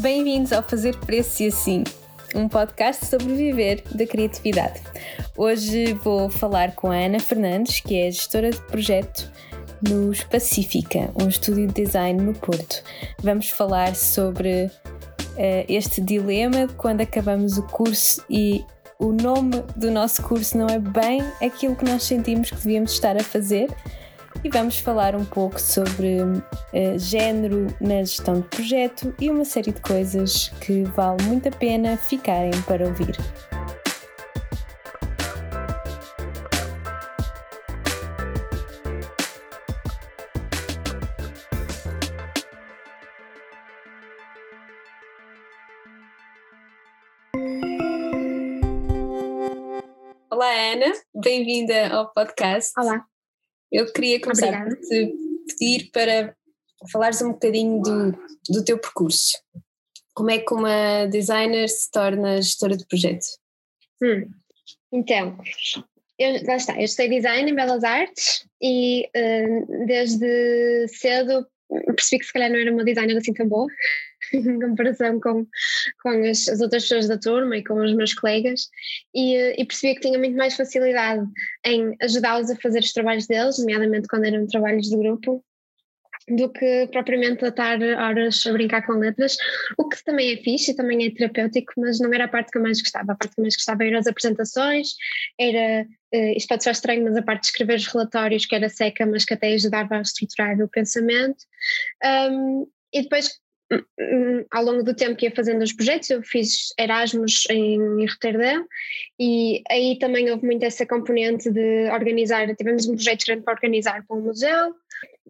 Bem-vindos ao Fazer Preço e Assim, um podcast sobre viver da criatividade. Hoje vou falar com a Ana Fernandes, que é gestora de projeto nos Pacífica, um estúdio de design no Porto. Vamos falar sobre uh, este dilema quando acabamos o curso e o nome do nosso curso não é bem aquilo que nós sentimos que devíamos estar a fazer e vamos falar um pouco sobre uh, género na gestão de projeto e uma série de coisas que vale muito a pena ficarem para ouvir. Olá Ana, bem-vinda ao podcast. Olá. Eu queria começar Obrigada. por te pedir para falares um bocadinho do, do teu percurso. Como é que uma designer se torna gestora de projeto? Hum. Então, eu, lá está, eu estudei design em Belas Artes e uh, desde cedo percebi que se calhar não era uma designer assim tão boa em comparação com, com as, as, outras pessoas da turma e com os meus colegas e, e percebi que tinha muito mais facilidade em ajudá-los a fazer os trabalhos deles, nomeadamente quando eram trabalhos de grupo, do que propriamente a estar horas a brincar com letras, o que também é fixe e também é terapêutico, mas não era a parte que eu mais gostava. A parte que eu mais gostava era as apresentações, era, uh, isto pode ser estranho, mas a parte de escrever os relatórios, que era seca, mas que até ajudava a estruturar o pensamento. Um, e depois ao longo do tempo que ia fazendo os projetos, eu fiz Erasmus em Roterdão e aí também houve muito essa componente de organizar, tivemos um projeto grande para organizar para um museu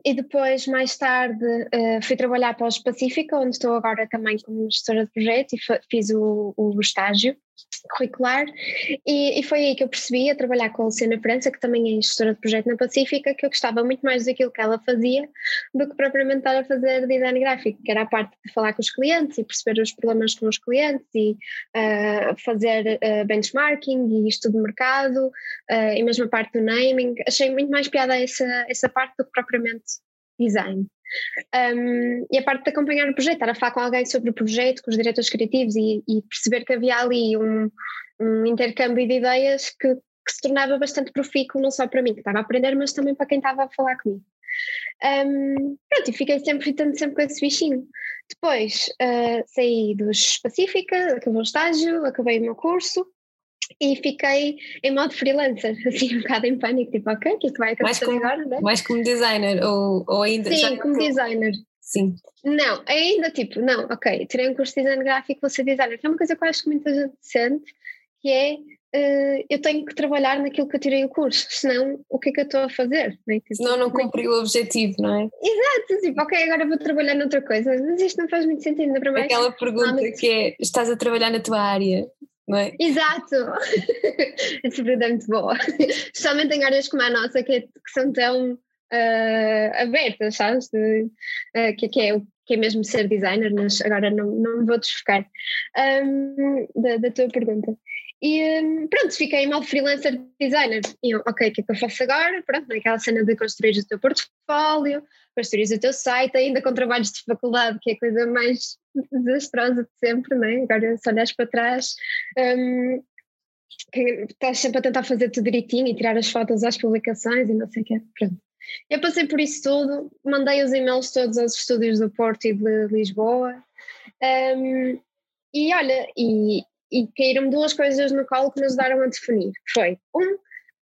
e depois mais tarde uh, fui trabalhar para o Pacífico, onde estou agora também como gestora de projeto e fiz o, o estágio curricular e, e, foi aí que eu percebi a trabalhar com a Luciana França, que também é gestora de projeto na Pacífica, que eu gostava muito mais daquilo que ela fazia do que propriamente estar a fazer design gráfico, que era a parte de falar com os clientes e perceber os problemas com os clientes e uh, fazer uh, benchmarking e estudo de mercado uh, e mesmo a parte do naming. Achei muito mais piada essa, essa parte do que propriamente design. Um, e a parte de acompanhar o projeto, estar a falar com alguém sobre o projeto, com os diretores criativos e, e perceber que havia ali um, um intercâmbio de ideias que, que, se tornava bastante profícuo, não só para mim que estava a aprender, mas também para quem estava a falar comigo. Um, pronto, e fiquei sempre fitando sempre com esse bichinho. Depois uh, saí dos Pacífica, acabei o estágio, acabei o meu curso e fiquei em modo freelancer, assim um bocado em pânico, tipo, ok, o que é que vai acontecer mais como, agora? Né? Mais como designer ou, ou ainda? Sim, como designer. Sim. Não, ainda tipo, não, ok, tirei um curso de design gráfico, vou ser designer. Que é uma coisa que eu acho que muita gente sente, que é uh, eu tenho que trabalhar naquilo que eu tirei o curso, senão o que é que eu estou a fazer? Né? Tipo, senão não cumpri o objetivo, não é? Exato, tipo, ok, agora vou trabalhar noutra coisa, mas isto não faz muito sentido, ainda para mais. Aquela pergunta que é: estás a trabalhar na tua área? É? Exato! Essa pergunta é muito boa. Especialmente em áreas como a nossa, que, é, que são tão uh, abertas, sabes? De, uh, que, que, é, que é mesmo ser designer, mas agora não, não me vou desfocar um, da, da tua pergunta. E um, pronto, fiquei mal freelancer designer. E eu, ok, o que é que eu faço agora? Pronto, naquela cena de construir o teu portfólio, construir o teu site, ainda com trabalhos de faculdade, que é a coisa mais desastrosa de sempre, não é? Agora, se olhas para trás, um, estás sempre a tentar fazer tudo direitinho e tirar as fotos às publicações e não sei o quê. Pronto. Eu passei por isso tudo, mandei os e-mails todos aos estúdios do Porto e de Lisboa. Um, e olha, e, e caíram duas coisas no colo que me ajudaram a definir. Foi, um,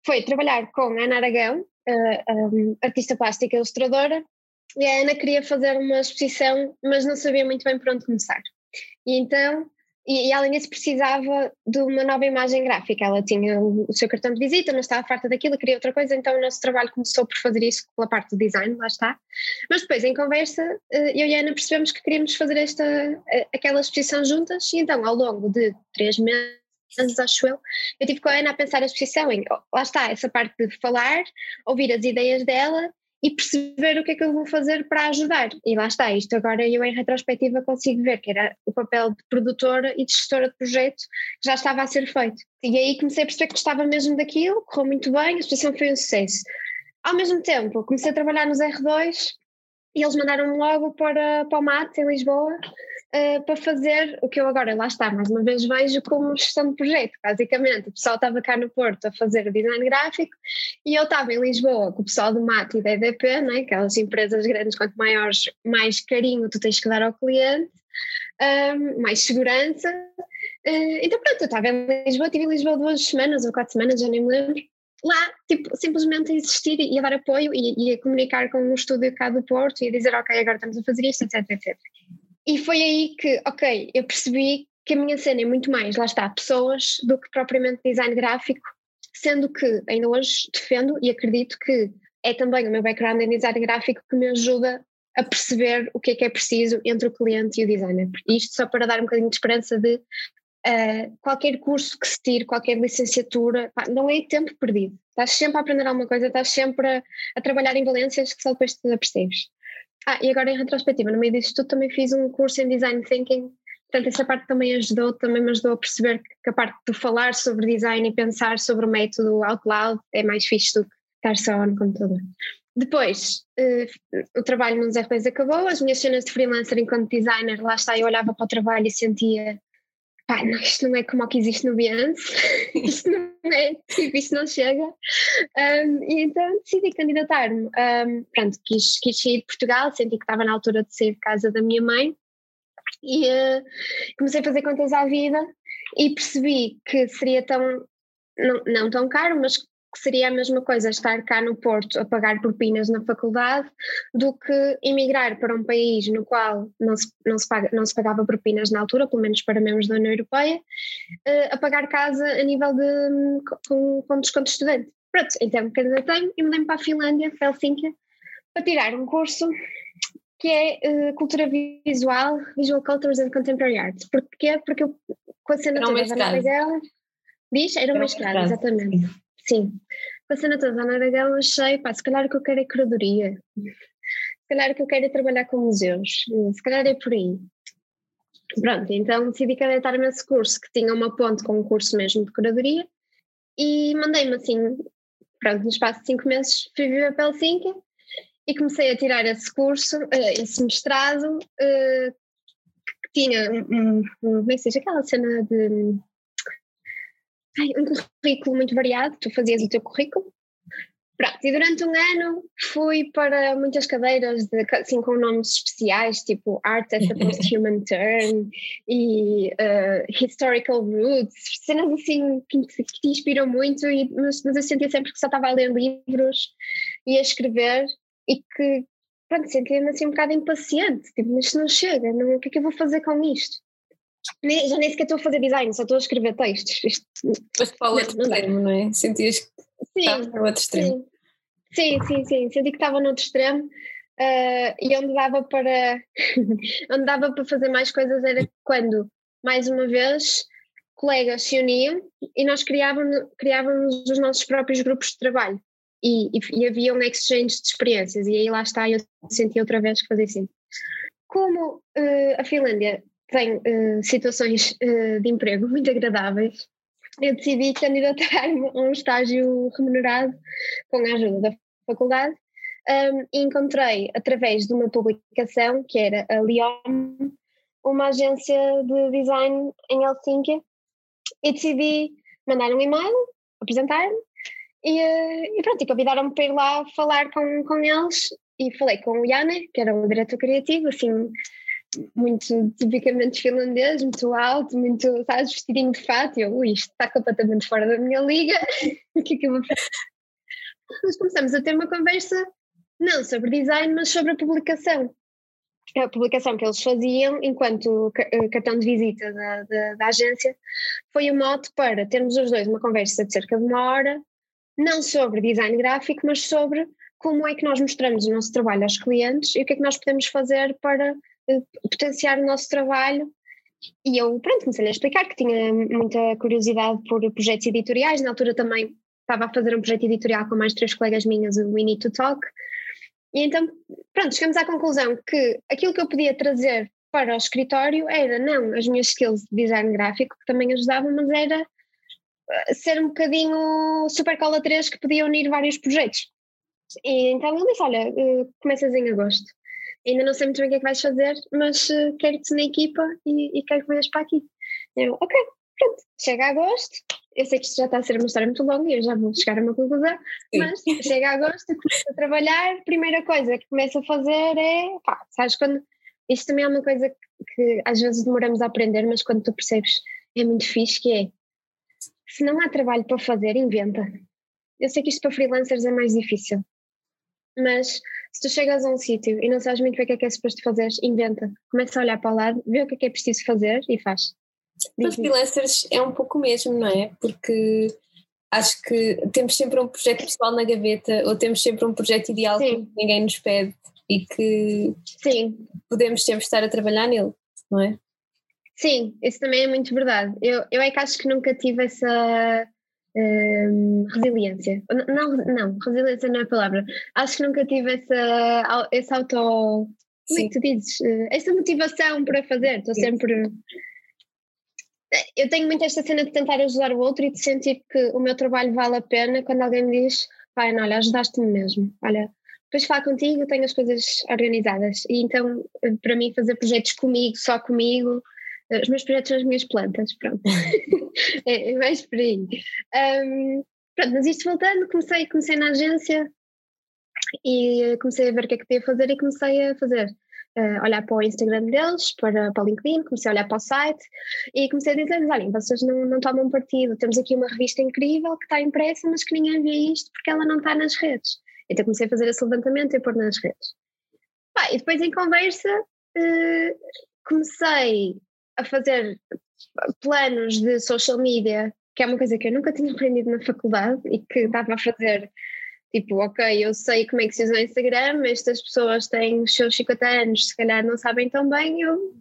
foi trabalhar com a Ana Aragão, uh, um, artista plástica ilustradora, e a Ana queria fazer uma exposição, mas não sabia muito bem por onde começar. E então, e, e disso precisava de uma nova imagem gráfica. Ela tinha o, seu cartão de visita, mas estava farta daquilo, queria outra coisa, então o nosso trabalho começou por fazer isso pela parte do design, lá está. Mas depois, em conversa, eh, eu e a Ana percebemos que queríamos fazer esta, eh, aquela exposição juntas, e então ao longo de três meses acho eu, eu tive com a Ana a pensar a exposição em, lá está, essa parte de falar, ouvir as ideias dela e perceber o que é que eu vou fazer para ajudar. E lá está, isto agora eu em retrospectiva consigo ver que era o papel de produtora e de gestora de projeto que já estava a ser feito. E aí comecei a perceber que gostava mesmo daquilo, correu muito bem, a exposição foi um sucesso. Ao mesmo tempo, comecei a trabalhar nos R2 e eles mandaram-me logo para, para o MAT em Lisboa uh, para fazer o que eu agora, lá está, mais uma vez vejo como gestão de projeto, basicamente. O pessoal estava cá no Porto a fazer o design gráfico e eu estava em Lisboa com o pessoal do MAT e da EDP, né, aquelas empresas grandes, quanto maiores, mais carinho tu tens que dar ao cliente, um, mais segurança. Uh, então pronto, eu estava em Lisboa, estive em Lisboa duas semanas ou quatro semanas, já nem me lembro lá, tipo, simplesmente a existir e a dar apoio e, e a comunicar com um estúdio cá do Porto e a dizer, ok, agora estamos a fazer isto, etc, etc. E foi aí que, ok, eu percebi que a minha cena é muito mais, lá está, pessoas do que propriamente design gráfico, sendo que ainda hoje defendo e acredito que é também o meu background em design gráfico que me ajuda a perceber o que é que é preciso entre o cliente e o designer. Isto só para dar um bocadinho de esperança de uh, qualquer curso que se tire, qualquer licenciatura, pá, não é tempo perdido. Estás sempre a aprender alguma coisa, estás sempre a, a trabalhar em valências que só depois te apercebes. Ah, e agora em retrospectiva, no meio disso tudo também fiz um curso em Design Thinking, portanto essa parte também ajudou, também me ajudou a perceber que a parte de falar sobre design e pensar sobre o método out loud é mais fixe do que estar só no computador. Depois, uh, o trabalho nos RPs acabou, as minhas cenas de freelancer enquanto designer, lá está, eu olhava para o trabalho e sentia pá, não, isto não é como o que existe no Beyoncé, isto não é, tipo, isto não chega. Um, e então decidi candidatar-me. Um, pronto, quis, quis sair de Portugal, senti que estava na altura de sair de casa da minha mãe e uh, comecei a fazer contas à vida e percebi que seria tão, não, não tão caro, mas que seria a mesma coisa estar cá no Porto a pagar propinas na faculdade do que emigrar para um país no qual não se, não se, paga, não se pagava propinas na altura, pelo menos para membros da União Europeia, uh, a pagar casa a nível de com, com desconto de estudante. Pronto, então candidatei e mudei-me para a Finlândia, para Helsínquia, para tirar um curso que é uh, Cultura Visual, Visual Cultures and Contemporary Art. Porquê? Porque eu, com a cena toda da Ana diz, era uma escrava, exatamente. Sim. A cena toda da Ana achei, pá, se calhar o que eu quero é curadoria. Se calhar o que eu quero é trabalhar com museus. Se calhar é por aí. Pronto, então decidi candidatar nesse curso que tinha uma ponte com um curso mesmo de curadoria e mandei-me assim, pronto, no espaço de cinco meses fui viver para Helsinki e comecei a tirar esse curso, eh, esse mestrado eh, que tinha um, como é que seja, aquela cena de ai, um currículo muito variado, tu fazias o teu currículo. Pronto, e durante um ano fui para muitas cadeiras de, assim, com nomes especiais, tipo Art as a Post-Human Turn e uh, Historical Roots, cenas assim que, que te inspiram muito, e, mas, mas eu sentia sempre que só estava a ler livros e a escrever e que, pronto, sentia-me assim um bocado impaciente, tipo, isto não chega, não, o que é que eu vou fazer com isto? Nem, já nem sequer estou a fazer design, só estou a escrever textos. Isto, Mas para o outro extremo, não é? Sentias que estava no outro extremo. Sim, sim, sim, senti que estava no outro extremo. Uh, e onde dava para onde dava para fazer mais coisas era quando, mais uma vez, colegas se uniam e nós criávamos, criávamos os nossos próprios grupos de trabalho e, e, e havia um exchange de experiências e aí lá está eu senti outra vez que fazia assim. Como uh, a Finlândia tem uh, situações uh, de emprego muito agradáveis, eu decidi candidatar-me a um estágio remunerado com a ajuda da faculdade um, e encontrei, através de uma publicação, que era a Leon, uma agência de design em Helsinki, e decidi mandar um e-mail, apresentar-me, e, eh, e pronto, e convidaram-me para ir lá falar com, com eles, e falei com o Jane, que era o diretor criativo, assim, muito tipicamente finlandês, muito alto, muito, sabes, vestidinho de fato, e eu, ui, isto está completamente fora da minha liga, o que é que eu vou fazer? Mas começamos a ter uma conversa, não sobre design, mas sobre a publicação. A publicação que eles faziam enquanto eh, cartão de visita da, da, da agência foi o mote para termos os dois uma conversa de cerca de uma hora, não sobre design gráfico, mas sobre como é que nós mostramos o nosso trabalho aos clientes e o que é que nós podemos fazer para potenciar o nosso trabalho. E eu, pronto, comecei a explicar que tinha muita curiosidade por projetos editoriais. Na altura também estava a fazer um projeto editorial com mais três colegas minhas, o We Need to Talk. E então, pronto, chegamos à conclusão que aquilo que eu podia trazer para o escritório era não as minhas skills de design gráfico, que também ajudavam, mas era eh, ser um bocadinho super cola 3 que podia unir vários projetos. E então ele disse: Olha, eh, começas em agosto. Ainda não sei muito bem o que é que vais fazer, mas uh, quero-te na equipa e, e quero que venhas para aqui. Eu, ok, pronto, chega a agosto, eu sei que isto já está a ser uma história muito longa e eu já vou chegar a uma conclusão, Sim. mas chega a agosto, começo a trabalhar, primeira coisa que começo a fazer é, pá, sabes quando, isto também é uma coisa que, que às vezes demoramos a aprender, mas quando tu percebes é muito fixe, que é, se não há trabalho para fazer, inventa. Eu sei que isto para freelancers é mais difícil, mas se tu chegas a um sítio e não sabes muito bem o que é que é suposto fazer, inventa. Começa a olhar para o lado, vê o que é que é preciso fazer e faz. Para freelancers é um pouco mesmo, não é? Porque acho que temos sempre um projeto pessoal na gaveta ou temos sempre um projeto ideal Sim. que ninguém nos pede e que Sim. podemos sempre estar a trabalhar nele, não é? Sim, isso também é muito verdade. Eu, eu é que acho que nunca tive essa hum, resiliência. Não, não, resiliência não é a palavra. Acho que nunca tive essa, esse auto. Como é que tu dizes? Eh, essa motivação para fazer. Estou sempre eu tenho muito esta cena de tentar ajudar o outro e de sentir que o meu trabalho vale a pena quando alguém me diz, pai, olha, ajudaste-me mesmo, olha, depois falar contigo, tenho as coisas organizadas. E então, para mim, fazer projetos comigo, só comigo, eh, os meus projetos são as minhas plantas, pronto. é, é, mais por aí. Um, pronto, mas isto voltando, comecei, comecei na agência e comecei a ver o que é que podia fazer e comecei a fazer uh, olhar para o Instagram deles, para, para o LinkedIn, comecei a olhar para o site e comecei a dizer-lhes: olhem, vocês não, não tomam partido, temos aqui uma revista incrível que está impressa, mas que ninguém vê isto porque ela não está nas redes. Então comecei a fazer esse levantamento e a pôr nas redes. Bah, e depois em conversa uh, comecei a fazer planos de social media, que é uma coisa que eu nunca tinha aprendido na faculdade e que estava a fazer Tipo, ok, eu sei como é que se usa o Instagram, estas pessoas têm os seus 50 anos, se calhar não sabem tão bem, eu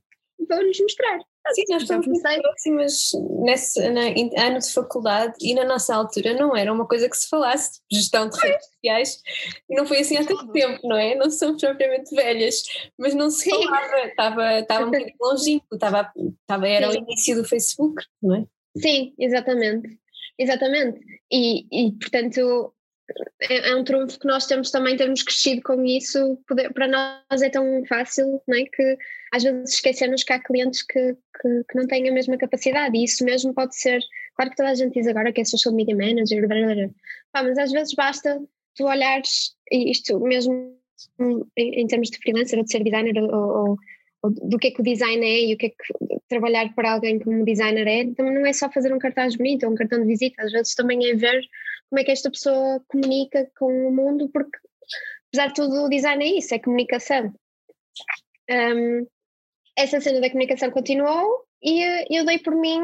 vou-lhes mostrar. Sim, nós estamos muito próximas nesse na, ano de faculdade e na nossa altura não era uma coisa que se falasse de gestão de redes sociais e não foi assim há tanto tempo, não é? Não somos propriamente velhas, mas não se falava, estava, estava um bocadinho longínquo, estava, estava, era Sim. o início do Facebook, não é? Sim, exatamente, exatamente. E, e portanto é, é, um trunfo que nós temos também termos crescido com isso, poder, para nós é tão fácil não é? que às vezes esquecemos que há clientes que, que, que, não têm a mesma capacidade e isso mesmo pode ser, claro que toda a gente diz agora que é social media manager, blá, blá, blá. Pá, mas às vezes basta tu olhares, isto mesmo em, em termos de freelancer ou de ser designer ou, ou, ou, do que é que o design é e o que é que trabalhar para alguém como designer é, também não é só fazer um cartaz bonito ou um cartão de visita, às vezes também é ver como é que esta pessoa comunica com o mundo, porque apesar de tudo o design é isso, é comunicação. Um, essa cena da comunicação continuou e eu dei por mim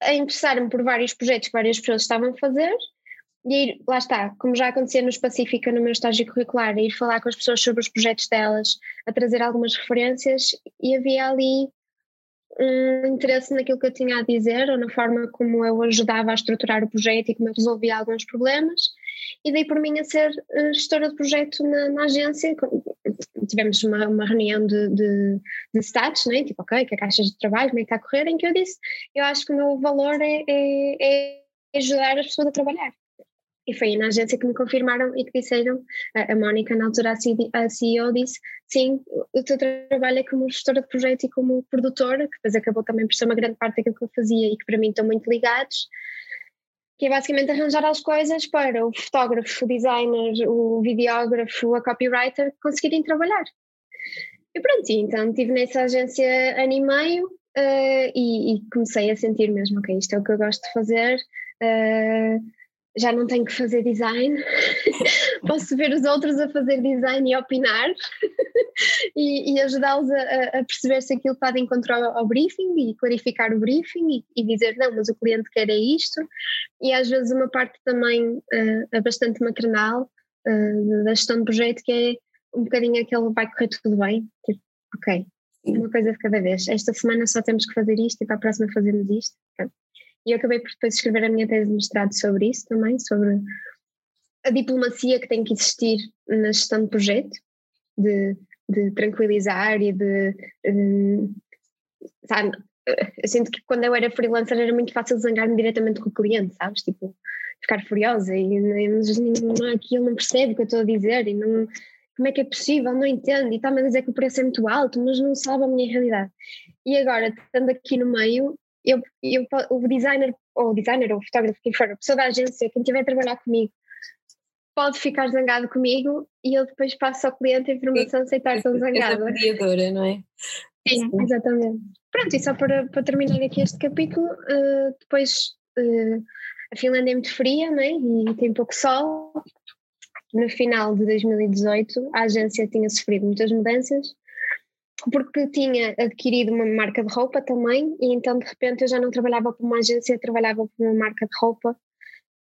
a interessar-me por vários projetos que várias pessoas estavam a fazer e ir, lá está, como já acontecia no Pacífica no meu estágio curricular, ir falar com as pessoas sobre os projetos delas, a trazer algumas referências e havia ali um interesse naquilo que eu tinha a dizer ou na forma como eu ajudava a estruturar o projeto e como eu resolvia alguns problemas. E dei por mim a ser eh, gestora de projeto na, na agência. Tivemos uma, uma reunião de, de, de status, né? tipo ok, que é a caixa de trabalho, como é que está a correr, em que eu disse eu acho que o meu valor é, é, é ajudar as pessoas a trabalhar e foi na agência que me confirmaram e que disseram, a, Mónica, na altura a CEO, disse: sim, o teu trabalho é como gestora de projeto e como produtora, que depois acabou também por ser uma grande parte daquilo que eu fazia e que para mim estão muito ligados, que é basicamente arranjar as coisas para o fotógrafo, o designer, o videógrafo, a copywriter conseguirem trabalhar. E pronto, então estive nessa agência ano e meio uh, e, e, comecei a sentir mesmo, ok, isto é o que eu gosto de fazer. Uh, já não tenho que fazer design, posso ver os outros a fazer design e opinar e, e ajudá-los a, a, perceber se aquilo está de encontro ao, ao briefing e clarificar o briefing e, e, dizer não, mas o cliente quer é isto. E às vezes uma parte também uh, é bastante maternal uh, da gestão de projeto que é um bocadinho aquele vai correr tudo bem, tipo, ok, uma coisa de cada vez, esta semana só temos que fazer isto e para a próxima fazemos isto. E eu acabei por depois escrever a minha tese de mestrado sobre isso também, sobre a diplomacia que tem que existir na gestão de projeto, de, de tranquilizar e de. Um, sabe, eu sinto que quando eu era freelancer era muito fácil zangar-me diretamente com o cliente, sabes? Tipo, ficar furiosa e mas aquilo não percebe o que eu estou a dizer e não como é que é possível, não entendo, e está-me a dizer que o preço é muito alto, mas não sabe a minha realidade. E agora, estando aqui no meio, eu, eu, o designer, ou o designer, ou o fotógrafo, quem for, a pessoa da agência, quem estiver a trabalhar comigo, pode ficar zangado comigo e eu depois passo ao cliente a informação sem estar tão zangada. É mediadora, não é? Sim, Sim, exatamente. Pronto, e só para, para terminar aqui este capítulo, uh, depois uh, a Finlândia é muito fria né? e tem pouco sol. No final de 2018, a agência tinha sofrido muitas mudanças porque tinha adquirido uma marca de roupa também, e então de repente eu já não trabalhava para uma agência, trabalhava para uma marca de roupa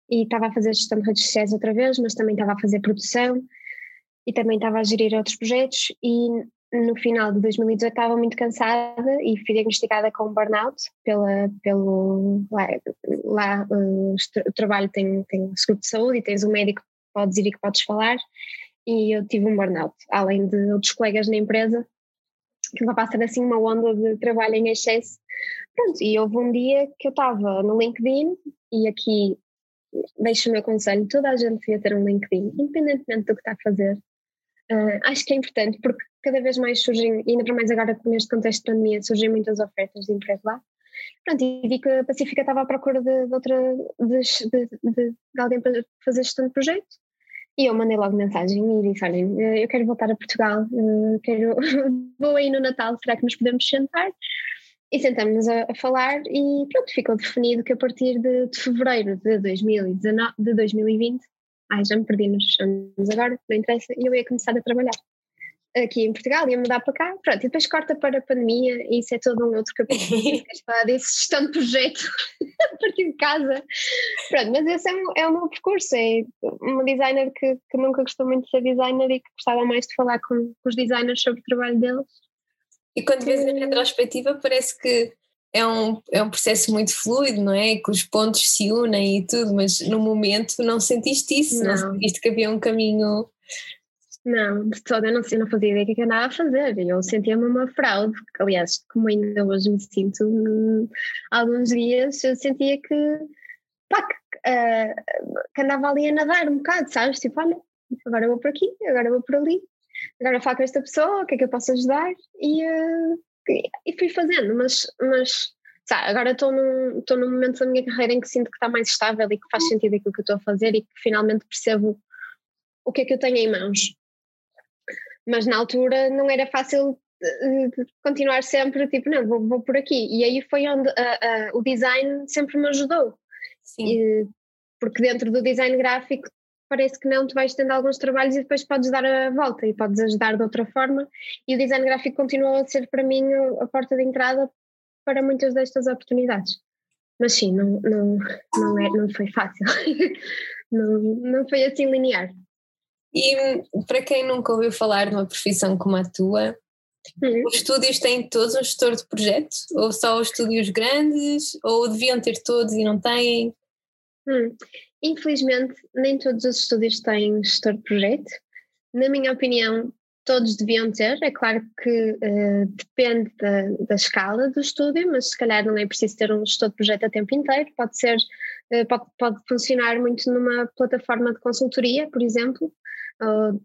e estava a fazer gestão de redes sociais outra vez, mas também estava a fazer produção e também estava a gerir outros projetos e no final de 2018 estava muito cansada e fui diagnosticada com burnout pela, pelo lá, lá uh, o trabalho tem, tem seguro de saúde e tens um médico que podes ir e que podes falar e eu tive um burnout, além de outros colegas na empresa estava a ser assim uma onda de trabalho em excesso. Pronto, e houve um dia que eu estava no LinkedIn e aqui deixo o meu conselho, toda a gente devia ter um LinkedIn, independentemente do que está a fazer. Uh, acho que é importante porque cada vez mais surgem, ainda para mais agora neste contexto de pandemia, surgem muitas ofertas de emprego lá. Pronto, e vi que a Pacífica estava à procura de, de outra, de, de, de alguém para fazer gestão de projeto. E eu mandei logo mensagem e disse: Olhem, eh, eu quero voltar a Portugal, eh, quero, vou aí no Natal, será que nos podemos sentar? E sentamos-nos a, a, falar e pronto, ficou definido que a partir de, de fevereiro de, 2019, de 2020, ai já me perdi nos anos agora, não interessa, eu ia começar a trabalhar aqui em Portugal, ia mudar para cá, pronto, e depois corta para a pandemia e isso é todo um outro capítulo, queres falar disso, gestão de projeto a partir de casa, pronto, mas esse é, um, é o meu percurso, é uma designer que, que nunca gostou muito de ser designer e que gostava mais de falar com, com os designers sobre o trabalho deles. E quando vês a retrospectiva parece que é um, é um processo muito fluido, não é? Que os pontos se unem e tudo, mas no momento não sentiste isso, não, não. sentiste que havia um caminho não, de todo eu não, eu não fazia ideia do que andava a fazer. Eu sentia-me uma fraude, aliás, como ainda hoje me sinto, hum, alguns dias eu sentia que, pá, que, uh, que, andava ali a nadar um bocado, sabes? Tipo, olha, agora vou por aqui, agora vou por ali, agora falo com esta pessoa, o que é que eu posso ajudar? E, uh, e fui fazendo, mas, mas sabe, agora estou num, estou num momento da minha carreira em que sinto que está mais estável e que faz sentido aquilo que eu estou a fazer e que finalmente percebo o que é que eu tenho em mãos mas na altura não era fácil eh, continuar sempre tipo, não, vou, vou por aqui. E aí foi onde o design sempre me ajudou. E, porque dentro do design gráfico parece que não, tu vais tendo alguns trabalhos e depois podes dar a volta e podes ajudar de outra forma. E o design gráfico continuou a ser para mim a porta de entrada para muitas destas oportunidades. Mas sim, não, não, não, é, não foi fácil. não, não foi assim linear. E para quem nunca ouviu falar de uma profissão como a tua, hum. os estúdios têm todos um gestor de projeto? Ou só os estúdios grandes? Ou deviam ter todos e não têm? Hum. Infelizmente, nem todos os estúdios têm gestor de projeto. Na minha opinião, todos deviam ter. É claro que uh, depende da, da, escala do estúdio, mas se calhar não é preciso ter um gestor de projeto a tempo inteiro. Pode ser, uh, pode, pode funcionar muito numa plataforma de consultoria, por exemplo, ou,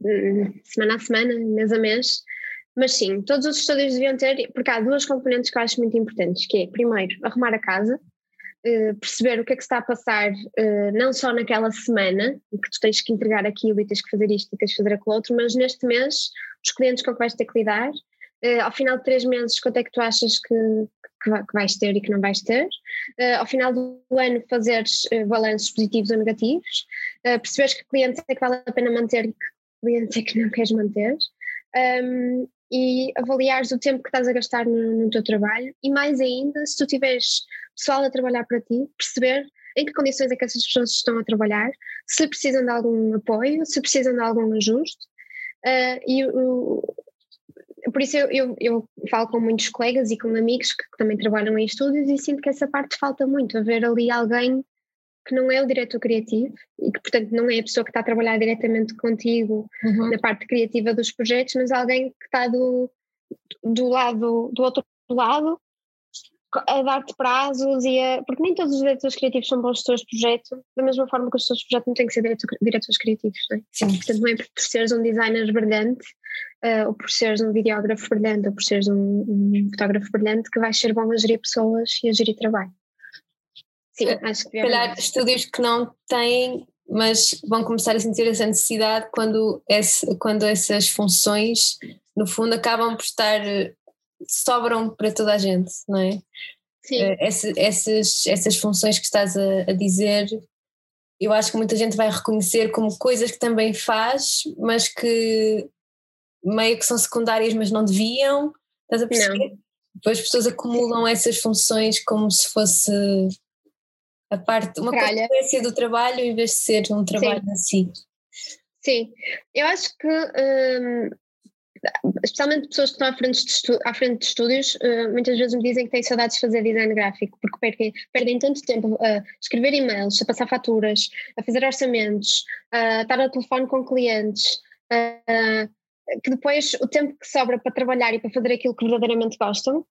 semana a semana, mês a mês. Mas sim, todos os estúdios deviam ter, porque há duas componentes que eu acho muito importantes, que é, primeiro, arrumar a casa, eh, perceber o que é que está a passar, eh, não só naquela semana, em que tu tens que entregar aquilo e tens que fazer isto e tens que fazer aquilo outro, mas neste mês, os clientes com que vais ter que lidar, eh, ao final de três meses, quanto é que tu achas que, que vais ter e que não vais ter. Uh, ao final do ano, fazeres uh, balanços positivos ou negativos, uh, perceberes que clientes é que vale a pena manter e que clientes é que não queres manter, um, e avaliares o tempo que estás a gastar no, no, teu trabalho, e mais ainda, se tu tiveres pessoal a trabalhar para ti, perceber em que condições é que essas pessoas estão a trabalhar, se precisam de algum apoio, se precisam de algum ajuste. Uh, e o, por isso eu, eu, eu, falo com muitos colegas e com amigos que, também trabalham em estúdios e sinto que essa parte falta muito, haver ali alguém que não é o diretor criativo e que portanto não é a pessoa que está a trabalhar diretamente contigo uhum. na parte criativa dos projetos, mas alguém que está do, do lado do outro lado a dar-te prazos e a, porque nem todos os diretores criativos são bons gestores de projeto, da mesma forma que os gestores de projeto não têm que ser diretores criativos, não é? Sim. Portanto, não é por seres um designer brilhante uh, ou por seres um videógrafo brilhante ou por seres um, um, fotógrafo brilhante que vais ser bom a gerir pessoas e a gerir trabalho. Sim, uh, acho que. Calhar estúdios que não têm, mas vão começar a sentir essa necessidade quando, esse, quando essas funções, no fundo, acabam por estar sobram para toda a gente, não é? Sim. Uh, essa, essas, essas funções que estás a, a, dizer, eu acho que muita gente vai reconhecer como coisas que também faz, mas que meio que são secundárias, mas não deviam. Estás a perceber? Não. Depois as pessoas acumulam essas funções como se fosse a parte, uma Tralha. consequência do trabalho em vez de ser um trabalho Sim. em si. Sim, eu acho que hum, especialmente pessoas que estão à frente de, à frente de estúdios, uh, muitas vezes me dizem que têm saudades de fazer design gráfico, porque perdem, perdem tanto tempo a escrever e-mails, a passar faturas, a fazer orçamentos, a estar ao telefone com clientes, uh, que depois o tempo que sobra para trabalhar e para fazer aquilo que verdadeiramente gostam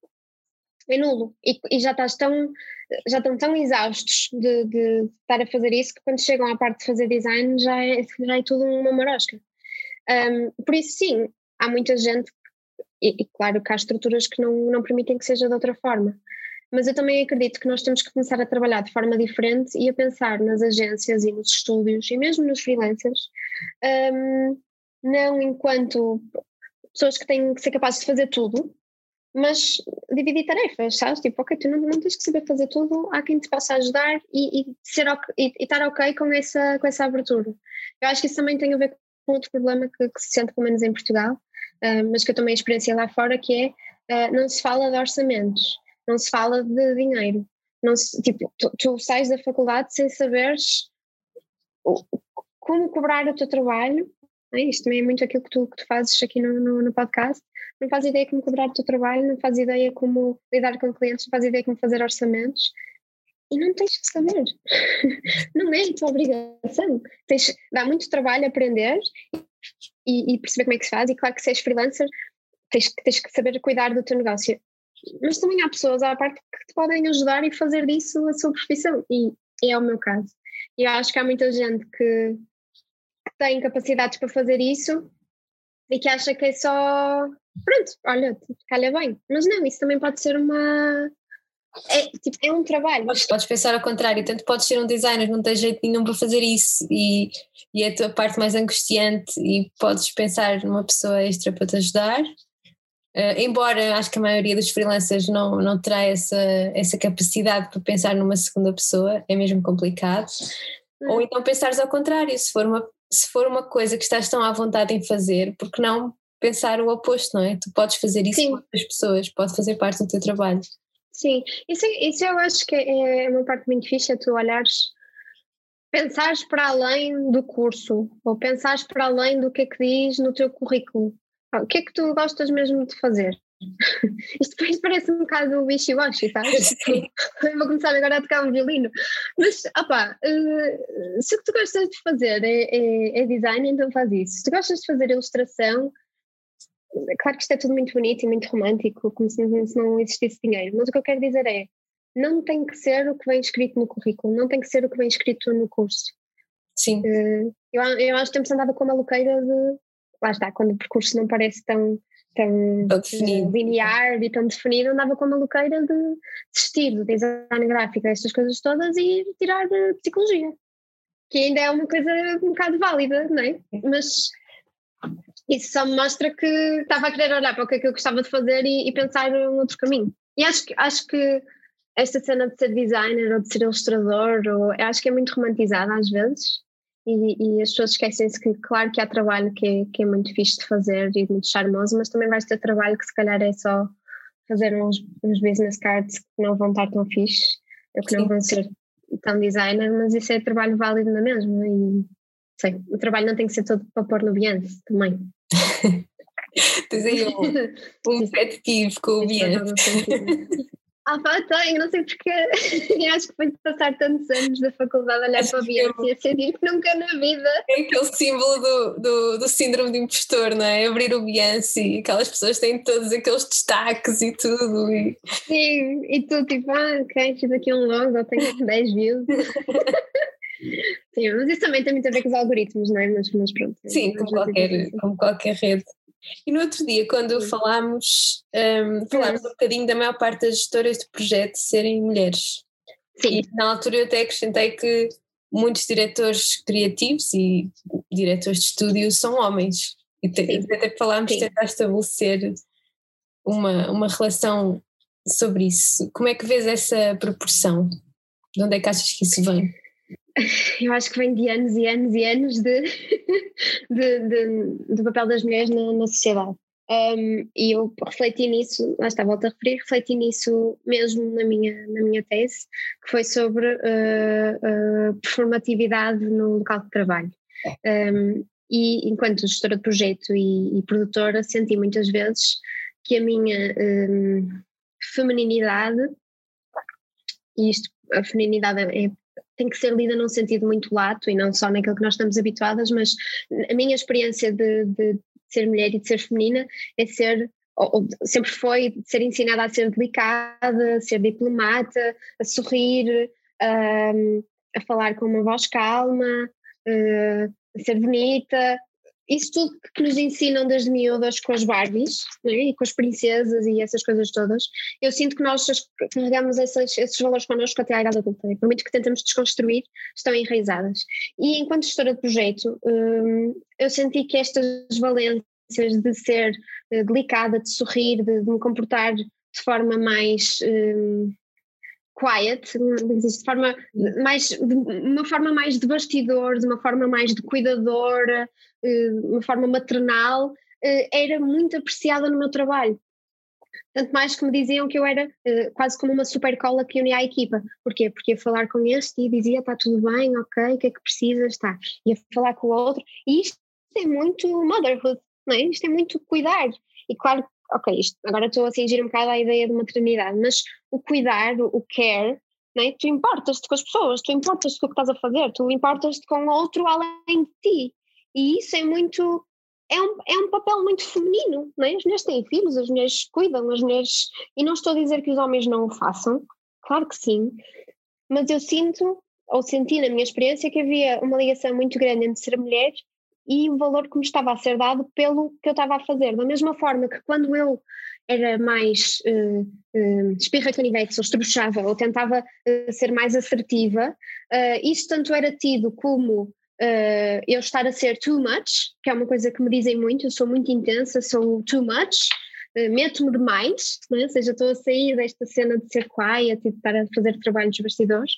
é nulo. E, e já, estás tão, já estão tão exaustos de, de, estar a fazer isso que quando chegam à parte de fazer design já é, já é tudo uma marosca. Um, por isso, sim, há muita gente, e, e, claro que há estruturas que não, não permitem que seja de outra forma, mas eu também acredito que nós temos que começar a trabalhar de forma diferente e a pensar nas agências e nos estúdios e mesmo nos freelancers, um, não enquanto pessoas que têm que ser capazes de fazer tudo, mas dividir tarefas, sabes? Tipo, ok, tu não, não tens que saber fazer tudo, há quem te possa ajudar e, e, ser, e, e estar ok com essa, com essa abertura. Eu acho que isso também tem a ver com outro problema que, que se sente, pelo menos em Portugal, uh, mas que eu também experiência lá fora, que é uh, não se fala de orçamentos, não se fala de dinheiro. Não se, tipo, tu, tu sais da faculdade sem saberes como cobrar o teu trabalho. É? Isto também é muito aquilo que tu, que tu fazes aqui no, no, no podcast. Não fazes ideia como cobrar o teu trabalho, não fazes ideia como lidar com clientes, não fazes ideia como fazer orçamentos e não tens que saber. não é a tua obrigação. Tens, dá muito trabalho aprender e, e, perceber como é que se faz. E claro que se és freelancer, tens, tens que saber cuidar do teu negócio. Mas também há pessoas à parte que te podem ajudar e fazer disso a sua profissão. E, é o meu caso. E eu acho que há muita gente que, que tem capacidades para fazer isso e que acha que é só pronto, olha, calha bem. Mas não, isso também pode ser uma, é, tipo, é um trabalho. Podes, podes, pensar ao contrário, tanto podes ser um designer, não tens jeito nenhum para fazer isso e, e é a tua parte mais angustiante e podes pensar numa pessoa extra para te ajudar. Uh, embora acho que a maioria dos freelancers não, não terá essa, essa capacidade para pensar numa segunda pessoa, é mesmo complicado. Hum. Ou então pensares ao contrário, se for, uma, se for uma coisa que estás tão à vontade em fazer, porque não pensar o oposto, não é? Tu podes fazer isso Sim. com outras pessoas, pode fazer parte do teu trabalho. Sim, isso, isso eu acho que é uma parte muito difícil, é tu olhares, pensares para além do curso, ou pensares para além do que é que diz no teu currículo. O que é que tu gostas mesmo de fazer? Isto depois parece um bocado wishy-washy, sabes? Vou começar agora a tocar um violino. Mas, opá, uh, se o que tu gostas de fazer é, é, é design, então faz isso. Se tu gostas de fazer ilustração, claro que isto é tudo muito bonito e muito romântico, como se não, se não existisse dinheiro, mas o que eu quero dizer é, não tem que ser o que vem escrito no currículo, não tem que ser o que vem escrito no curso. Sim. Uh, eu, eu acho que temos andado com uma maluqueira de, lá está, quando o percurso não parece tão, tão, tão linear e tão definido, andava com uma maluqueira de desistir do design gráfico, estas coisas todas e tirar psicologia, que ainda é uma coisa um bocado válida, não é? Mas isso só me mostra que estava a querer olhar para o que é que eu gostava de fazer e, e pensar um outro caminho. E acho que, acho que esta cena de ser designer ou de ser ilustrador, ou, acho que é muito romantizada às vezes. E, e as pessoas esquecem-se que, claro, que há trabalho que é, que é muito fixe de fazer e muito charmoso, mas também vais ter trabalho que se calhar é só fazer uns, uns business cards que não vão estar tão fixe, ou que Sim. não vão ser tão designer, mas isso é trabalho válido na mesma. E sei, o trabalho não tem que ser todo para pôr no Beyoncé também. Tens aí um, um pet peeve com o Beyoncé. Ah, pá, tenho, não sei porque. Eu acho que foi de passar tantos anos da faculdade a olhar para a Beyoncé e a sentir que nunca na vida. É aquele símbolo do, do, do síndrome de impostor, não é? Abrir o Beyoncé, aquelas pessoas têm todos aqueles destaques e tudo. E... Sim, e tu tipo, ah, ok, fiz aqui um logo, tenho 10 views. Sim, mas isso também tem muito a ver com os algoritmos, não é? Mas, mas pronto. Sim, como qualquer, como qualquer rede. E no outro dia, quando falámos, um, falámos um bocadinho da maior parte das gestoras de projeto serem mulheres. Sim. E na altura eu até acrescentei que muitos diretores criativos e diretores de estúdio são homens. E te, até falámos de tentar estabelecer uma, uma relação sobre isso. Como é que vês essa proporção? De onde é que achas que isso vem? eu acho que vem de anos e anos e anos de, de, de do papel das mulheres na, na sociedade. Um, e eu refleti nisso, lá está, volto a referir, refleti nisso mesmo na minha, na minha tese, que foi sobre uh, uh, performatividade no local de trabalho. Um, e enquanto gestora de projeto e, e, produtora, senti muitas vezes que a minha um, e isto, a feminilidade é tem que ser lida num sentido muito lato e não só naquilo que nós estamos habituadas, mas a minha experiência de, de ser mulher e de ser feminina é ser ou, sempre foi ser ensinada a ser delicada, a ser diplomata, a sorrir, a, a falar com uma voz calma, a ser bonita, isso tudo que nos ensinam desde miúdas com as Barbies né, e com as princesas e essas coisas todas, eu sinto que nós carregamos esses, esses valores connosco até à idade adulta. E por muito que tentamos desconstruir, estão enraizadas. E enquanto gestora de projeto, hum, eu senti que estas valências de ser eh, delicada, de sorrir, de, de me comportar de forma mais. Hum, quiet, de forma mais, de uma forma mais de bastidor, de uma forma mais de cuidadora, eh, uma forma maternal, eh, era muito apreciada no meu trabalho. Tanto mais que me diziam que eu era uh, quase como uma super cola que unia a equipa. Porquê? Porque ia falar com este e dizia: está tudo bem, ok, o que é que precisas? Está. Ia falar com o outro. E isto é muito motherhood, não é? Isto é muito cuidar. E claro, ok, isto, agora estou a cingir um bocado à ideia de maternidade, mas o cuidar, o care, é? tu importas-te com as pessoas, tu importas-te com o que estás a fazer, tu importas-te com outro além de ti. E isso é muito. É um, é um papel muito feminino, não é? As mulheres têm filhos, as mulheres cuidam, as mulheres. E não estou a dizer que os homens não o façam, claro que sim, mas eu sinto, ou senti na minha experiência, que havia uma ligação muito grande entre ser mulher e o valor que me estava a ser dado pelo que eu estava a fazer. Da mesma forma que quando eu era mais uh, uh, espirra canivetes, ou estruchava, ou tentava uh, ser mais assertiva, uh, isso tanto era tido como uh, eu estar a ser too much, que é uma coisa que me dizem muito, eu sou muito intensa, sou too much, uh, meto-me demais, né? ou seja, estou a sair desta cena de ser quiet e de estar a fazer trabalho dos bastidores,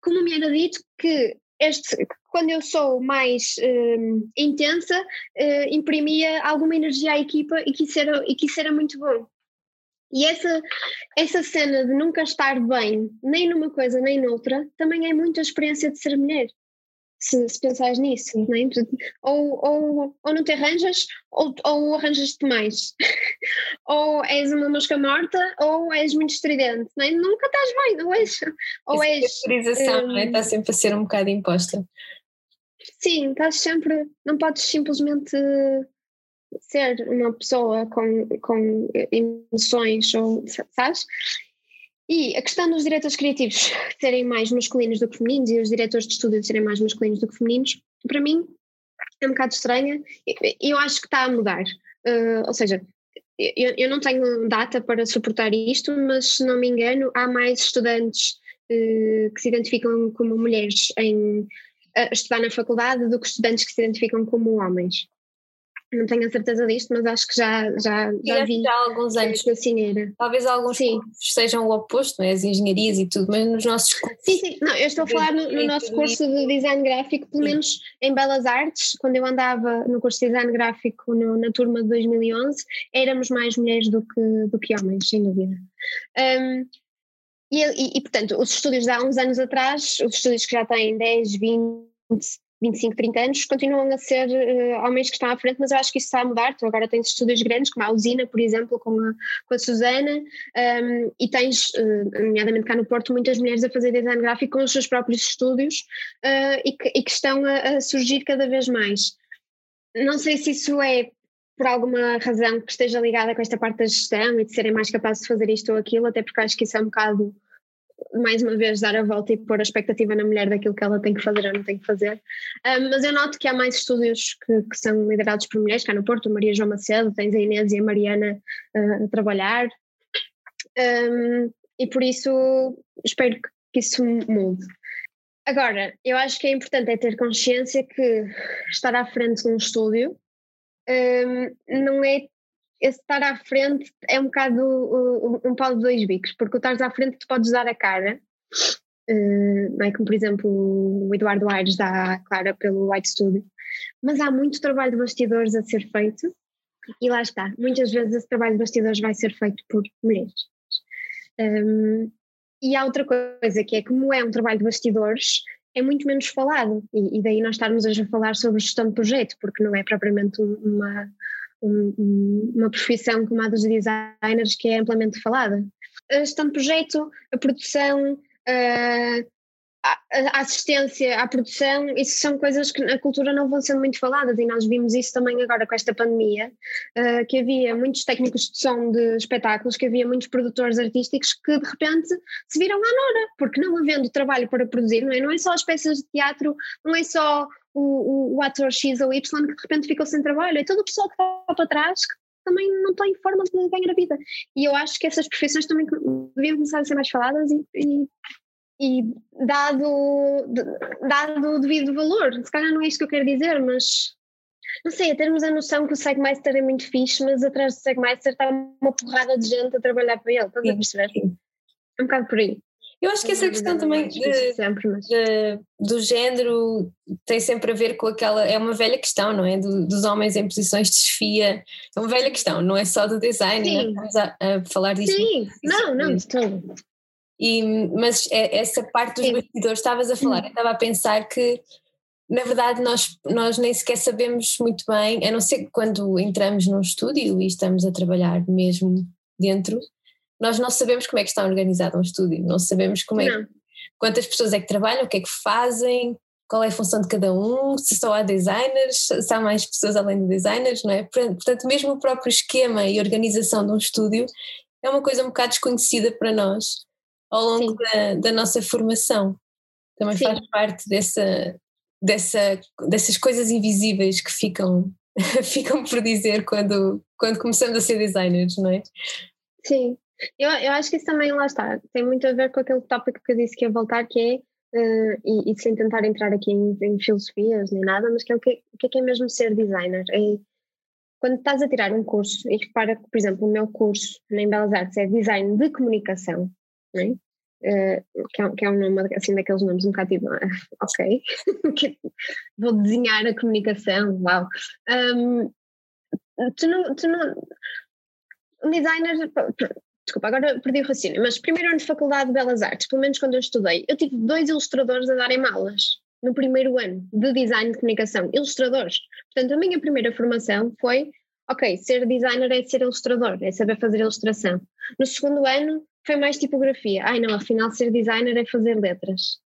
como me era dito que este, quando eu sou mais uh, intensa, uh, imprimia alguma energia à equipa e que isso era, e que isso era muito bom. E essa, essa cena de nunca estar bem, nem numa coisa nem noutra, também é muito a experiência de ser mulher se, se pensares nisso, não é? ou, ou, ou não te arranjas, ou, ou arranjas-te mais, ou és uma mosca morta, ou és muito estridente, não é? Nunca estás bem, não és? Ou Essa és. A um, não é? está sempre a ser um bocado imposta. Sim, estás sempre, não podes simplesmente ser uma pessoa com, com emoções, ou, sabes? E a questão dos diretores criativos serem mais masculinos do que femininos e os diretores de estúdio serem mais masculinos do que femininos, para mim é um bocado estranha. Eu acho que está a mudar. Uh, ou seja, eu, eu, não tenho data para suportar isto, mas se não me engano, há mais estudantes uh, que se identificam como mulheres em a estudar na faculdade do que estudantes que se identificam como homens não tenho a certeza disto, mas acho que já, já, já vi já há alguns anos. Assim Talvez alguns sim. sejam o oposto, não é? as engenharias e tudo, mas nos nossos cursos. Sim, sim, não, eu estou a falar no, no nosso curso de design gráfico, pelo sim. menos em Belas Artes, quando eu andava no curso de design gráfico no, na turma de 2011, éramos mais mulheres do que, do que homens, sem dúvida. Um, e, e, e, portanto, os estúdios de há uns anos atrás, os estúdios que já têm 10, 20, 25, 30 anos, continuam a ser uh, homens que estão à frente, mas eu acho que isso está a mudar. Tu agora tens estúdios grandes, como a Usina, por exemplo, com a, com a Susana, um, e tens, uh, nomeadamente cá no Porto, muitas mulheres a fazer design gráfico com os seus próprios estúdios uh, e, que, e, que, estão a, a, surgir cada vez mais. Não sei se isso é por alguma razão que esteja ligada com esta parte da gestão e de serem mais capazes de fazer isto ou aquilo, até porque acho que isso é um bocado mais uma vez dar a volta e pôr a expectativa na mulher daquilo que ela tem que fazer ou não tem que fazer. Um, mas eu noto que há mais estúdios que, que, são liderados por mulheres, cá no Porto, Maria João Macedo, tens a Inês e a Mariana uh, a trabalhar. Um, e por isso espero que isso mude. Agora, eu acho que é importante é ter consciência que estar à frente de um estúdio um, não é esse estar à frente é um bocado um, um pau de dois bicos, porque o estares à frente tu podes dar a cara, uh, não é como por exemplo o Eduardo Aires dá a cara pelo White Studio, mas há muito trabalho de bastidores a ser feito e lá está, muitas vezes esse trabalho de bastidores vai ser feito por mulheres. Um, e há outra coisa que é como é um trabalho de bastidores, é muito menos falado, e, e daí nós estarmos hoje a falar sobre gestão de projeto, porque não é propriamente uma, um, uma profissão como a dos designers que é amplamente falada. A gestão de projeto, a produção, a assistência à produção, isso são coisas que na cultura não vão sendo muito faladas e nós vimos isso também agora com esta pandemia, que havia muitos técnicos de som de espetáculos, que havia muitos produtores artísticos que de repente se viram à nora, porque não havendo trabalho para produzir, não é, não é só as peças de teatro, não é só o, o, o, ator X ou Y que de repente ficou sem trabalho, é todo o pessoal que está para trás que também não tem forma de ganhar a vida. E eu acho que essas profissões também deviam começar a ser mais faladas e, e, e dado, dado o devido valor. Se calhar não é isto que eu quero dizer, mas não sei, a termos a noção que o Segmeister é muito fixe, mas atrás do Segmeister está uma porrada de gente a trabalhar para ele, estás a perceber? É um bocado por aí. Eu acho que essa questão também de, de, do género tem sempre a ver com aquela. É uma velha questão, não é? Do, dos homens em posições de chefia. É uma velha questão, não é só do design, Sim. Né? estamos a, a, falar disso. Sim, não, não, de todo. E, mas é, essa parte dos Sim. bastidores, estavas a falar, eu estava a pensar que na verdade nós, nós nem sequer sabemos muito bem, a não ser quando entramos num estúdio e estamos a trabalhar mesmo dentro, nós não sabemos como é que está organizado um estúdio, não sabemos como é, quantas pessoas é que trabalham, o que é que fazem, qual é a função de cada um, se só há designers, se há mais pessoas além de designers, não é? Portanto, mesmo o próprio esquema e organização de um estúdio é uma coisa um bocado desconhecida para nós ao longo da, da, nossa formação. Também Sim. faz parte dessa, dessa, dessas coisas invisíveis que ficam, ficam por dizer quando, quando começamos a ser designers, não é? Sim, eu, eu acho que isso também lá está, tem muito a ver com aquele tópico que eu disse que ia voltar, que é, uh, e, e, sem tentar entrar aqui em, em, filosofias nem nada, mas que é o que, que é, que é mesmo ser designer. É, quando estás a tirar um curso, e repara que, por exemplo, o meu curso em Belas Artes é Design de Comunicação? Uh, que, é, que, é, um nome assim daqueles nomes um bocado tipo, ok, vou desenhar a comunicação, uau. Um, tu não, tu não, um designer, desculpa, agora perdi o raciocínio, mas primeiro ano de Faculdade de Belas Artes, pelo menos quando eu estudei, eu tive dois ilustradores a darem aulas no primeiro ano de design de comunicação, ilustradores. Portanto, a minha primeira formação foi, ok, ser designer é ser ilustrador, é saber fazer ilustração. No segundo ano foi mais tipografia. Ai não, afinal ser designer é fazer letras.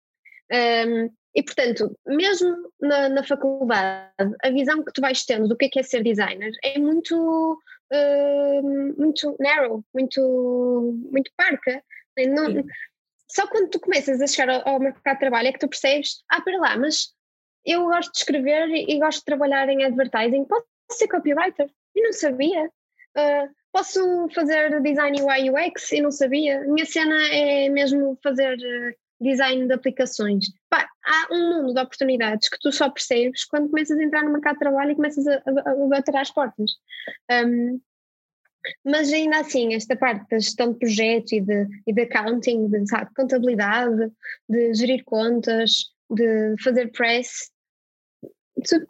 Um, e portanto, mesmo na, na, faculdade, a visão que tu vais tendo do que é, que é ser designer é muito uh, muito narrow, muito, muito parca. Não, só quando tu começas a chegar ao, ao, mercado de trabalho é que tu percebes, ah, para lá, mas eu gosto de escrever e, e gosto de trabalhar em advertising, posso ser copywriter? E não sabia. Uh, posso fazer design UI UX e não sabia. Minha cena é mesmo fazer design de aplicações. Há um mundo de oportunidades que tu só percebes quando começas a entrar no mercado de trabalho e começas a, a, a bater às portas. Um, mas ainda assim, esta parte da gestão de projetos e de, e de accounting, de sabe, contabilidade, de gerir contas, de fazer press, tu,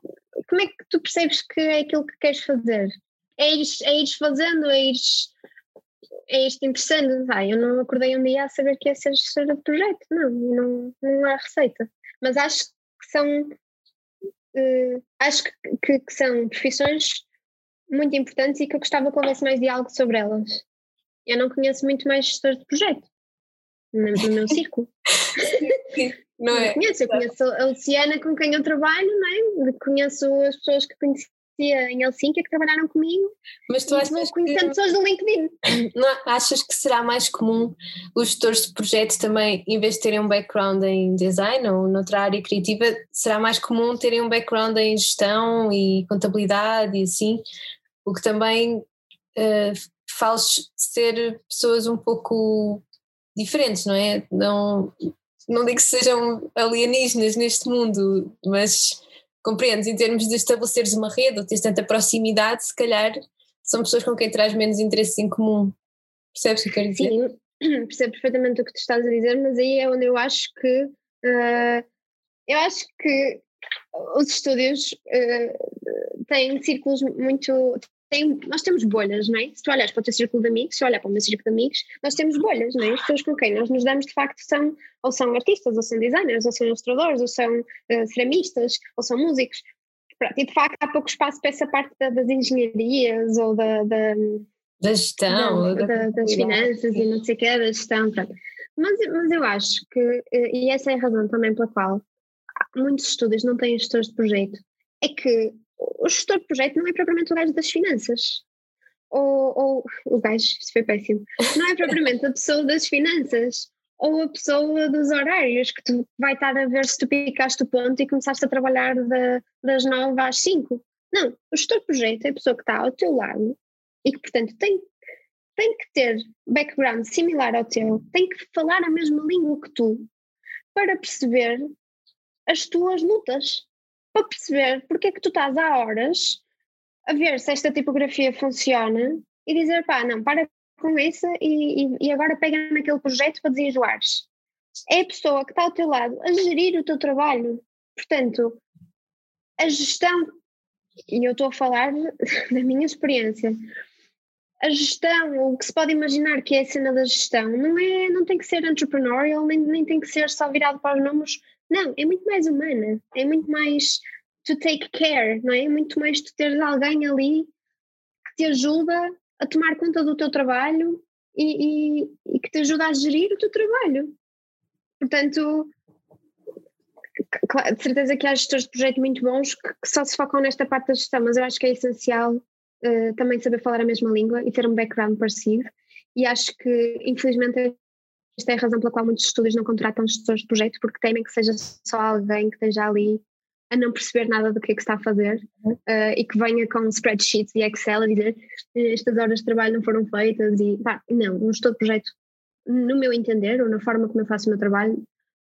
como é que tu percebes que é aquilo que queres fazer? É ires, é ires fazendo, é ires é isto interessante, vai, eu não acordei um dia a saber que ia ser gestora de projeto, não, não, não há receita. Mas acho que são uh, acho que, que, que, são profissões muito importantes e que eu gostava que houvesse mais diálogo sobre elas. Eu não conheço muito mais gestores de projeto no, no meu círculo. não é? conheço, eu conheço a Luciana com quem eu trabalho, não é? conheço as pessoas que conheci em Helsinki que trabalharam comigo. Mas tu achas conhecendo que, pessoas do LinkedIn. Não, achas que será mais comum os gestores de projetos também, em vez de terem um background em design ou noutra área criativa, será mais comum terem um background em gestão e contabilidade e assim, o que também uh, faz ser pessoas um pouco diferentes, não é? Não, não digo que sejam alienígenas neste mundo, mas compreendes, em termos de estabeleceres uma rede ou teres tanta proximidade, se calhar são pessoas com quem traz menos interesses em comum. Percebes o que eu quero dizer? Sim, percebo perfeitamente o que tu estás a dizer, mas aí é onde eu acho que uh, eu acho que os estúdios uh, têm círculos muito tem, nós temos bolhas, não é? Se tu olhas para o teu círculo de amigos, se olhar para o meu círculo de amigos, nós temos bolhas, não é? As pessoas com quem nós nos damos de facto são ou são artistas, ou são designers, ou são ilustradores, ou são uh, ceramistas, ou são músicos. E de facto há pouco espaço para essa parte da, das engenharias ou da, da, da gestão, da, da, das finanças e não sei o que, da gestão. Pronto. Mas, mas eu acho que, eh, e essa é a razão também pela qual muitos estúdios não têm gestores de projeto, é que o gestor de projeto não é propriamente o gajo das finanças. Ou, ou o gajo, isso foi péssimo. Não é propriamente a pessoa das finanças ou a pessoa dos horários que tu vai estar a ver se tu picaste o ponto e começaste a trabalhar de, das nove às cinco. Não, o gestor de projeto é a pessoa que está ao teu lado e que, portanto, tem, tem que ter background similar ao teu, tem que falar a mesma língua que tu para perceber as tuas lutas para perceber porque é que tu estás há horas a ver se esta tipografia funciona e dizer, pá, não, para com isso e, e, e agora pega naquele projeto para desenjoares. É a pessoa que está ao teu lado a gerir o teu trabalho. Portanto, a gestão, e eu estou a falar da minha experiência, a gestão, o que se pode imaginar que é a cena da gestão, não, é, não tem que ser entrepreneurial, nem, nem tem que ser só virado para os números não, é muito mais humana, é muito mais to take care, não é? É muito mais tu teres alguém ali que te ajuda a tomar conta do teu trabalho e, e, e que te ajuda a gerir o teu trabalho. Portanto, de certeza que há gestores de projeto muito bons que, que, só se focam nesta parte da gestão, mas eu acho que é essencial uh, também saber falar a mesma língua e ter um background parecido. E acho que, infelizmente, esta é a razão pela qual muitos estúdios não contratam gestores de projeto, porque temem que seja só alguém que esteja ali a não perceber nada do que é que está a fazer uh, e que venha com spreadsheets e Excel a dizer estas horas de trabalho não foram feitas e pá, não, um gestor de projeto, no meu entender, ou na forma como eu faço o meu trabalho,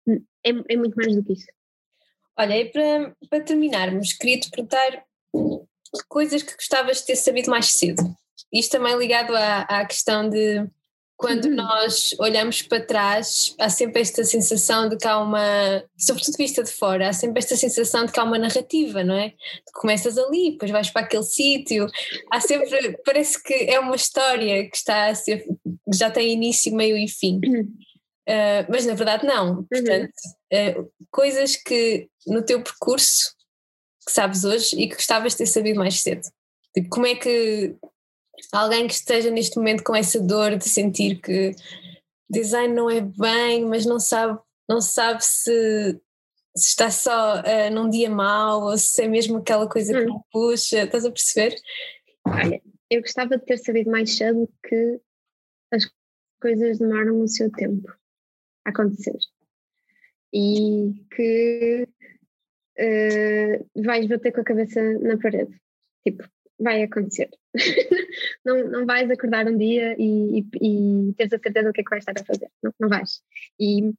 é, é muito mais do que isso. Olha, e para, para terminarmos, queria-te perguntar coisas que gostavas de ter sabido mais cedo. Isto também ligado à, à questão de quando uhum. nós olhamos para trás, há sempre esta sensação de que há uma, sobretudo vista de fora, há sempre esta sensação de que há uma narrativa, não é? Tu começas ali, depois vais para aquele sítio, há sempre, parece que é uma história que está a ser, que já tem início, meio e fim. Uh, mas na verdade não, uhum. portanto, uh, coisas que no teu percurso que sabes hoje e que gostavas de ter sabido mais cedo. Tipo, como é que alguém que esteja neste momento com essa dor de sentir que design não é bem, mas não sabe, não sabe se, se está só uh, num dia mau ou se é mesmo aquela coisa hum. que me puxa, estás a perceber? Olha, eu gostava de ter sabido mais cedo que as coisas demoram o seu tempo a acontecer e que uh, vais bater com a cabeça na parede. Tipo, vai acontecer. não, não vais acordar um dia e, e, e teres a certeza do que é que vais estar a fazer. Não, não vais. E,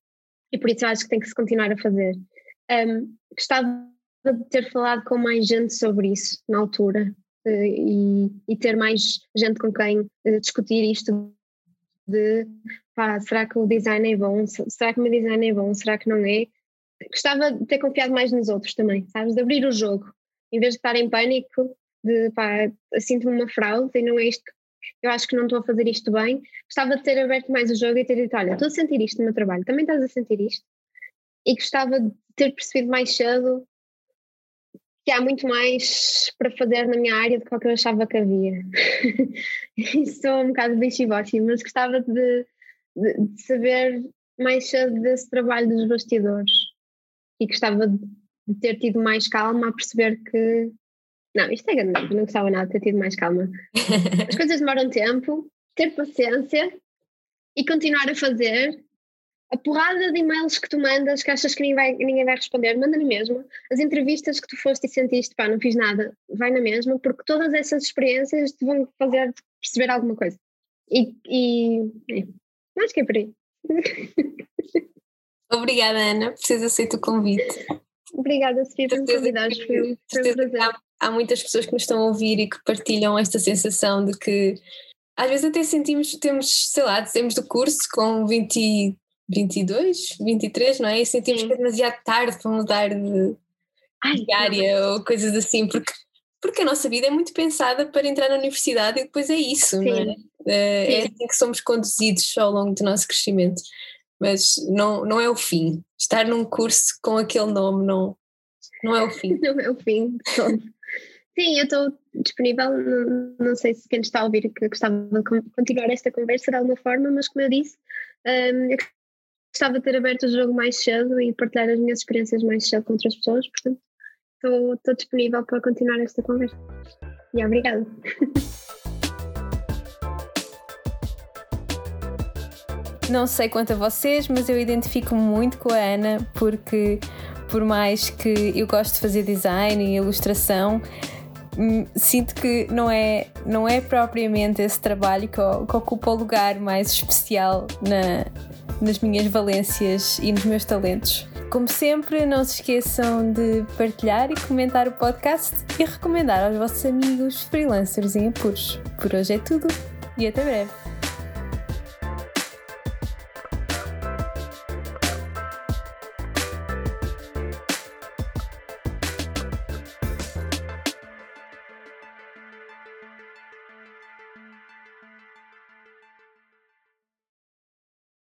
e por isso eu acho que tem que se continuar a fazer. Um, gostava de ter falado com mais gente sobre isso na altura uh, e, e, ter mais gente com quem uh, discutir isto de pá, será que o design é bom? Será que o meu design é bom? Será que não é? Gostava de ter confiado mais nos outros também, sabes? De abrir o jogo. Em vez de estar em pânico, de pá, sinto-me uma fraude e não é isto, eu acho que não estou a fazer isto bem. Gostava de ter aberto mais o jogo e ter dito: olha, estou a sentir isto no meu trabalho, também estás a sentir isto? E gostava de ter percebido mais cedo que há muito mais para fazer na minha área do que eu achava que havia. Isso é um bocado bichibote, mas gostava de, de, de, saber mais cedo desse trabalho dos bastidores e gostava de ter tido mais calma a perceber que não, isto é grande, não gostava nada de ter tido mais calma. As coisas demoram tempo, ter paciência e continuar a fazer a porrada de e-mails que tu mandas que achas que ninguém vai, ninguém vai responder, manda na mesma. As entrevistas que tu foste e sentiste, pá, não fiz nada, vai na mesma, porque todas essas experiências te vão fazer perceber alguma coisa. E, e é, acho que é por aí. Obrigada, Ana, por teres aceito o convite. Obrigada, Sofia, por me convidares. Foi, foi um prazer. Há, há muitas pessoas que nos estão a ouvir e que partilham esta sensação de que às vezes até sentimos, temos, sei lá, temos do curso com 20 22, 23, não é? E sentimos Sim. que é demasiado tarde para mudar de, Ai, de área ou coisas assim, porque, porque a nossa vida é muito pensada para entrar na universidade e depois é isso, Sim. não é? É, é assim que somos conduzidos ao longo do nosso crescimento. Mas não, não é o fim. Estar num curso com aquele nome não, não é o fim. não é o fim. Sim, eu estou disponível. Não, não, sei se quem está a ouvir que gostava de continuar esta conversa de alguma forma, mas como eu disse, um, eu gostava de ter aberto o jogo mais cedo e partilhar as minhas experiências mais cedo com outras pessoas, portanto estou, disponível para continuar esta conversa. E obrigada. Não sei quanto a vocês, mas eu identifico muito com a Ana porque por mais que eu gosto de fazer design e ilustração, hum, sinto que não é, não é propriamente esse trabalho que, que ocupa o lugar mais especial na, nas minhas valências e nos meus talentos. Como sempre, não se esqueçam de partilhar e comentar o podcast e recomendar aos vossos amigos freelancers em apuros. Por hoje é tudo e até breve.